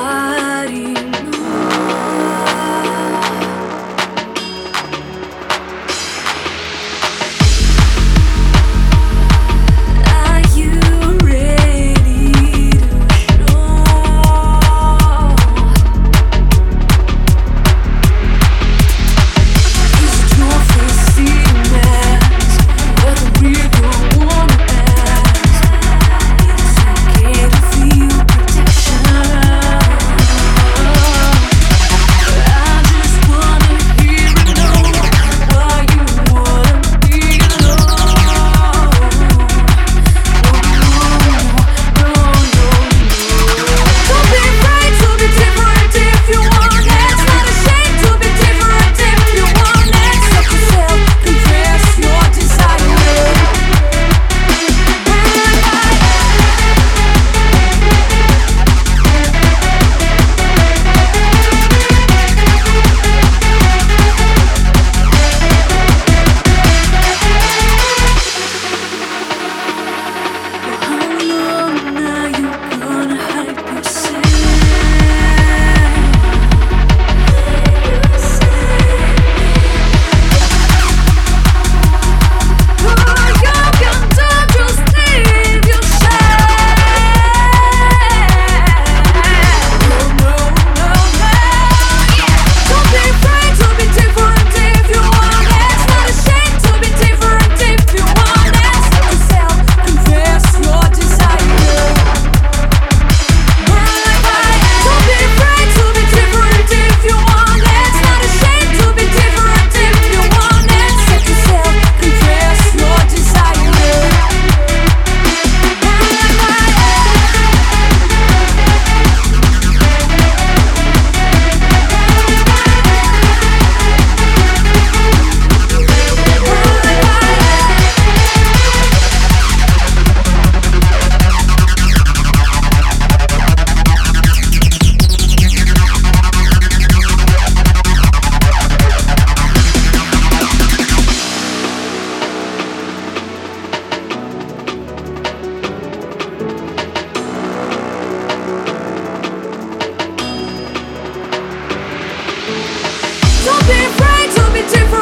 anybody. different